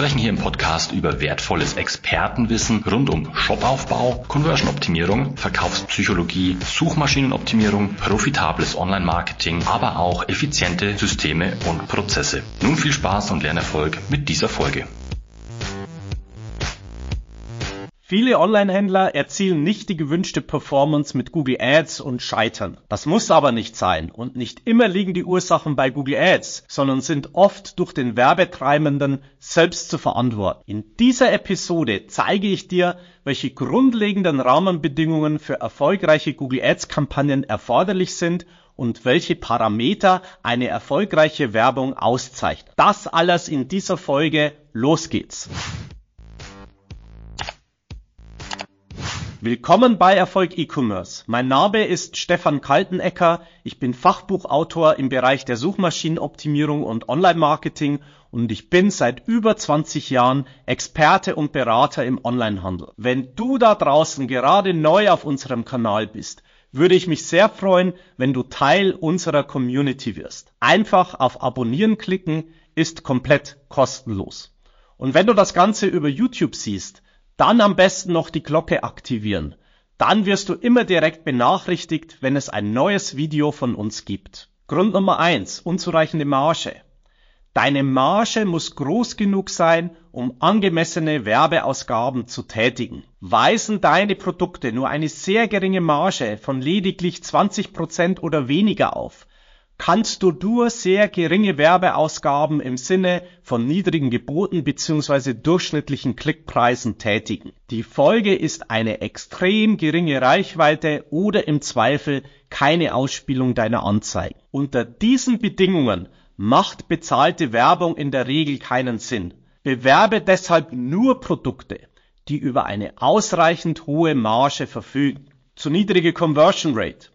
sprechen hier im Podcast über wertvolles Expertenwissen rund um Shopaufbau, Conversion-Optimierung, Verkaufspsychologie, Suchmaschinenoptimierung, profitables Online-Marketing, aber auch effiziente Systeme und Prozesse. Nun viel Spaß und Lernerfolg mit dieser Folge. Viele Online-Händler erzielen nicht die gewünschte Performance mit Google Ads und scheitern. Das muss aber nicht sein und nicht immer liegen die Ursachen bei Google Ads, sondern sind oft durch den Werbetreibenden selbst zu verantworten. In dieser Episode zeige ich dir, welche grundlegenden Rahmenbedingungen für erfolgreiche Google Ads Kampagnen erforderlich sind und welche Parameter eine erfolgreiche Werbung auszeichnen. Das alles in dieser Folge. Los geht's! Willkommen bei Erfolg E-Commerce. Mein Name ist Stefan Kaltenecker. Ich bin Fachbuchautor im Bereich der Suchmaschinenoptimierung und Online-Marketing und ich bin seit über 20 Jahren Experte und Berater im Onlinehandel. Wenn du da draußen gerade neu auf unserem Kanal bist, würde ich mich sehr freuen, wenn du Teil unserer Community wirst. Einfach auf Abonnieren klicken ist komplett kostenlos. Und wenn du das Ganze über YouTube siehst, dann am besten noch die Glocke aktivieren. Dann wirst du immer direkt benachrichtigt, wenn es ein neues Video von uns gibt. Grund Nummer eins: Unzureichende Marge. Deine Marge muss groß genug sein, um angemessene Werbeausgaben zu tätigen. Weisen deine Produkte nur eine sehr geringe Marge von lediglich 20% oder weniger auf, kannst du nur sehr geringe Werbeausgaben im Sinne von niedrigen Geboten bzw. durchschnittlichen Klickpreisen tätigen. Die Folge ist eine extrem geringe Reichweite oder im Zweifel keine Ausspielung deiner Anzeigen. Unter diesen Bedingungen macht bezahlte Werbung in der Regel keinen Sinn. Bewerbe deshalb nur Produkte, die über eine ausreichend hohe Marge verfügen. Zu niedrige Conversion Rate.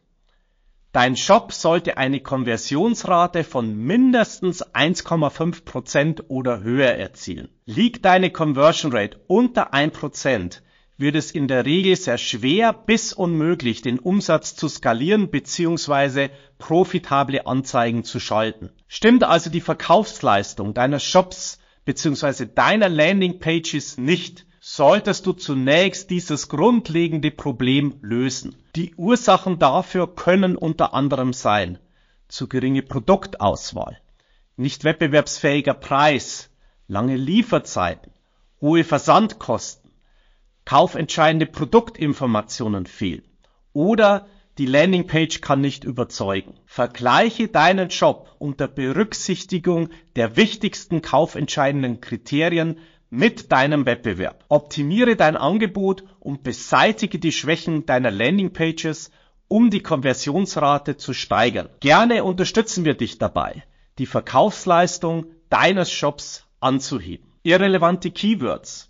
Dein Shop sollte eine Konversionsrate von mindestens 1,5% oder höher erzielen. Liegt deine Conversion Rate unter 1%, wird es in der Regel sehr schwer bis unmöglich, den Umsatz zu skalieren bzw. profitable Anzeigen zu schalten. Stimmt also die Verkaufsleistung deiner Shops bzw. deiner Landingpages nicht, solltest du zunächst dieses grundlegende Problem lösen. Die Ursachen dafür können unter anderem sein zu geringe Produktauswahl, nicht wettbewerbsfähiger Preis, lange Lieferzeiten, hohe Versandkosten, kaufentscheidende Produktinformationen fehlen oder die Landingpage kann nicht überzeugen. Vergleiche deinen Shop unter Berücksichtigung der wichtigsten kaufentscheidenden Kriterien mit deinem Wettbewerb. Optimiere dein Angebot und beseitige die Schwächen deiner Landingpages, um die Konversionsrate zu steigern. Gerne unterstützen wir dich dabei, die Verkaufsleistung deines Shops anzuheben. Irrelevante Keywords.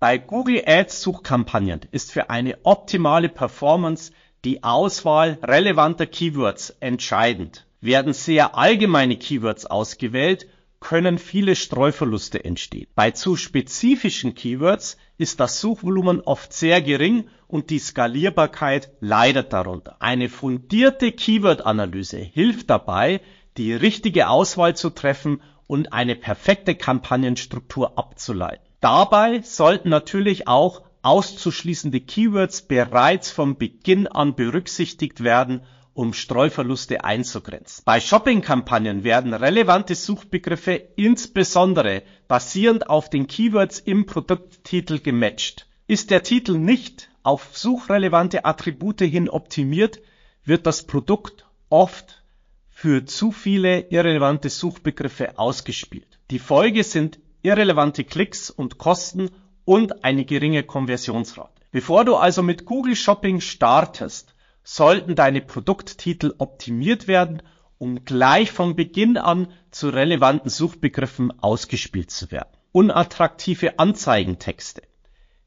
Bei Google Ads Suchkampagnen ist für eine optimale Performance die Auswahl relevanter Keywords entscheidend. Werden sehr allgemeine Keywords ausgewählt, können viele Streuverluste entstehen. Bei zu spezifischen Keywords ist das Suchvolumen oft sehr gering und die Skalierbarkeit leidet darunter. Eine fundierte Keyword-Analyse hilft dabei, die richtige Auswahl zu treffen und eine perfekte Kampagnenstruktur abzuleiten. Dabei sollten natürlich auch auszuschließende Keywords bereits von Beginn an berücksichtigt werden um Streuverluste einzugrenzen. Bei Shopping-Kampagnen werden relevante Suchbegriffe insbesondere basierend auf den Keywords im Produkttitel gematcht. Ist der Titel nicht auf suchrelevante Attribute hin optimiert, wird das Produkt oft für zu viele irrelevante Suchbegriffe ausgespielt. Die Folge sind irrelevante Klicks und Kosten und eine geringe Konversionsrate. Bevor du also mit Google Shopping startest, sollten deine Produkttitel optimiert werden, um gleich von Beginn an zu relevanten Suchbegriffen ausgespielt zu werden. unattraktive Anzeigentexte.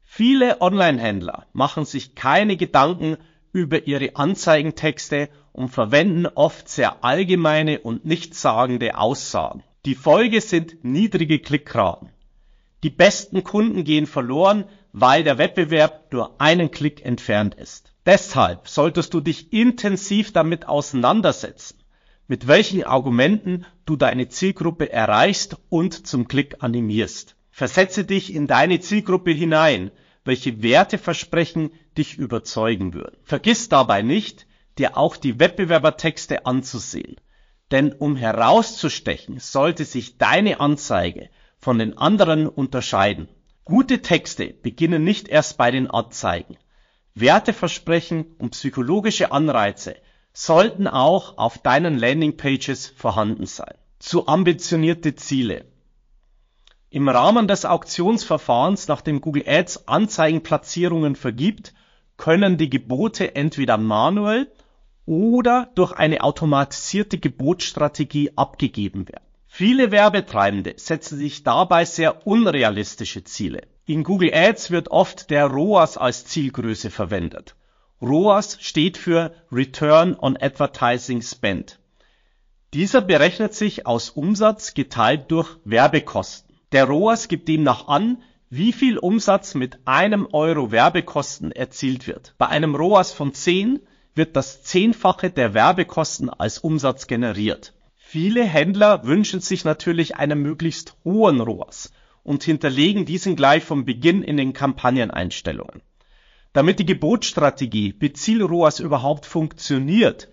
Viele Online-Händler machen sich keine Gedanken über ihre Anzeigentexte und verwenden oft sehr allgemeine und nichtssagende Aussagen. Die Folge sind niedrige Klickraten. Die besten Kunden gehen verloren, weil der Wettbewerb nur einen Klick entfernt ist. Deshalb solltest du dich intensiv damit auseinandersetzen, mit welchen Argumenten du deine Zielgruppe erreichst und zum Klick animierst. Versetze dich in deine Zielgruppe hinein, welche Werteversprechen dich überzeugen würden. Vergiss dabei nicht, dir auch die Wettbewerbertexte anzusehen. Denn um herauszustechen, sollte sich deine Anzeige von den anderen unterscheiden. Gute Texte beginnen nicht erst bei den Anzeigen. Werteversprechen und psychologische Anreize sollten auch auf deinen Landingpages vorhanden sein. Zu ambitionierte Ziele. Im Rahmen des Auktionsverfahrens, nachdem Google Ads Anzeigenplatzierungen vergibt, können die Gebote entweder manuell oder durch eine automatisierte Gebotsstrategie abgegeben werden. Viele Werbetreibende setzen sich dabei sehr unrealistische Ziele. In Google Ads wird oft der ROAS als Zielgröße verwendet. ROAS steht für Return on Advertising Spend. Dieser berechnet sich aus Umsatz geteilt durch Werbekosten. Der ROAS gibt demnach an, wie viel Umsatz mit einem Euro Werbekosten erzielt wird. Bei einem ROAS von 10 wird das Zehnfache der Werbekosten als Umsatz generiert. Viele Händler wünschen sich natürlich einen möglichst hohen ROAS und hinterlegen diesen gleich vom Beginn in den Kampagneneinstellungen. Damit die Gebotsstrategie Beziel ROAS überhaupt funktioniert,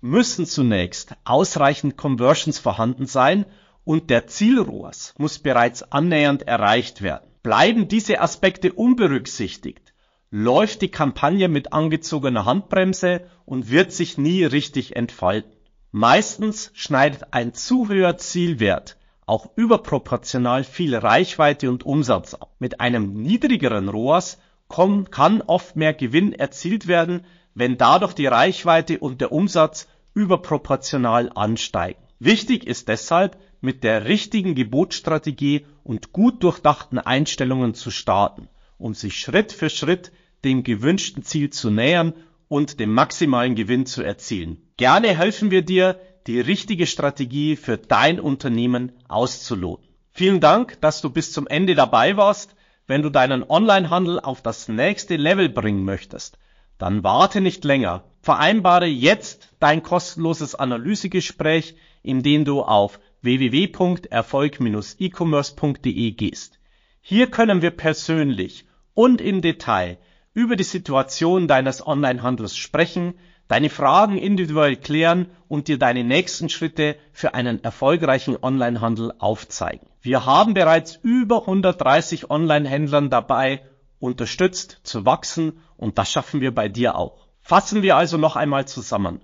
müssen zunächst ausreichend Conversions vorhanden sein und der Zielrohrs muss bereits annähernd erreicht werden. Bleiben diese Aspekte unberücksichtigt, läuft die Kampagne mit angezogener Handbremse und wird sich nie richtig entfalten. Meistens schneidet ein zu höher Zielwert auch überproportional viel Reichweite und Umsatz. Mit einem niedrigeren ROAS kann oft mehr Gewinn erzielt werden, wenn dadurch die Reichweite und der Umsatz überproportional ansteigen. Wichtig ist deshalb, mit der richtigen Gebotsstrategie und gut durchdachten Einstellungen zu starten, um sich Schritt für Schritt dem gewünschten Ziel zu nähern und den maximalen Gewinn zu erzielen. Gerne helfen wir dir, die richtige Strategie für dein Unternehmen auszuloten. Vielen Dank, dass du bis zum Ende dabei warst. Wenn du deinen Onlinehandel auf das nächste Level bringen möchtest, dann warte nicht länger. Vereinbare jetzt dein kostenloses Analysegespräch, in dem du auf www.erfolg-e-commerce.de gehst. Hier können wir persönlich und im Detail über die Situation deines Onlinehandels sprechen, deine Fragen individuell klären und dir deine nächsten Schritte für einen erfolgreichen Onlinehandel aufzeigen. Wir haben bereits über 130 Onlinehändlern dabei unterstützt zu wachsen und das schaffen wir bei dir auch. Fassen wir also noch einmal zusammen.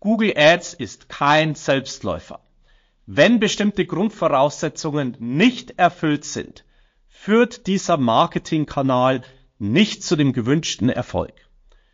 Google Ads ist kein Selbstläufer. Wenn bestimmte Grundvoraussetzungen nicht erfüllt sind, führt dieser Marketingkanal nicht zu dem gewünschten Erfolg.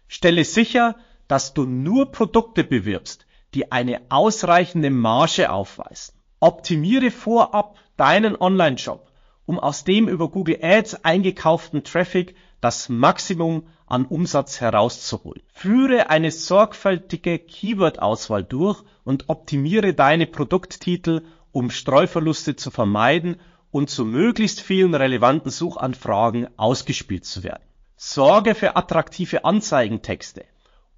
Stelle sicher, dass du nur Produkte bewirbst, die eine ausreichende Marge aufweisen. Optimiere vorab deinen Online-Shop, um aus dem über Google Ads eingekauften Traffic das Maximum an Umsatz herauszuholen. Führe eine sorgfältige Keyword-Auswahl durch und optimiere deine Produkttitel, um Streuverluste zu vermeiden und zu möglichst vielen relevanten Suchanfragen ausgespielt zu werden. Sorge für attraktive Anzeigentexte,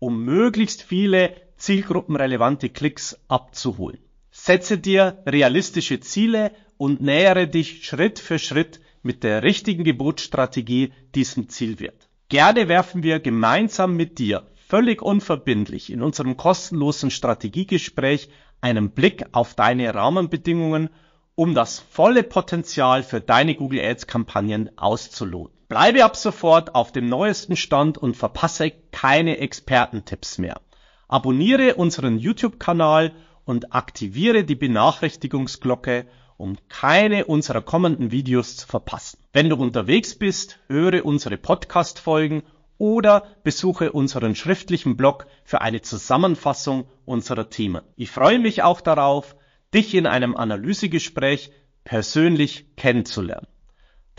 um möglichst viele zielgruppenrelevante Klicks abzuholen. Setze dir realistische Ziele und nähere dich Schritt für Schritt mit der richtigen Gebotsstrategie diesem Zielwert. Gerne werfen wir gemeinsam mit dir völlig unverbindlich in unserem kostenlosen Strategiegespräch einen Blick auf deine Rahmenbedingungen, um das volle Potenzial für deine Google Ads Kampagnen auszuloten. Bleibe ab sofort auf dem neuesten Stand und verpasse keine Expertentipps mehr. Abonniere unseren YouTube-Kanal und aktiviere die Benachrichtigungsglocke, um keine unserer kommenden Videos zu verpassen. Wenn du unterwegs bist, höre unsere Podcast-Folgen oder besuche unseren schriftlichen Blog für eine Zusammenfassung unserer Themen. Ich freue mich auch darauf, dich in einem Analysegespräch persönlich kennenzulernen.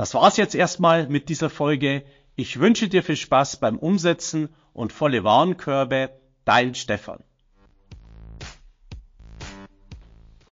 Das war's jetzt erstmal mit dieser Folge. Ich wünsche dir viel Spaß beim Umsetzen und volle Warenkörbe. Dein Stefan.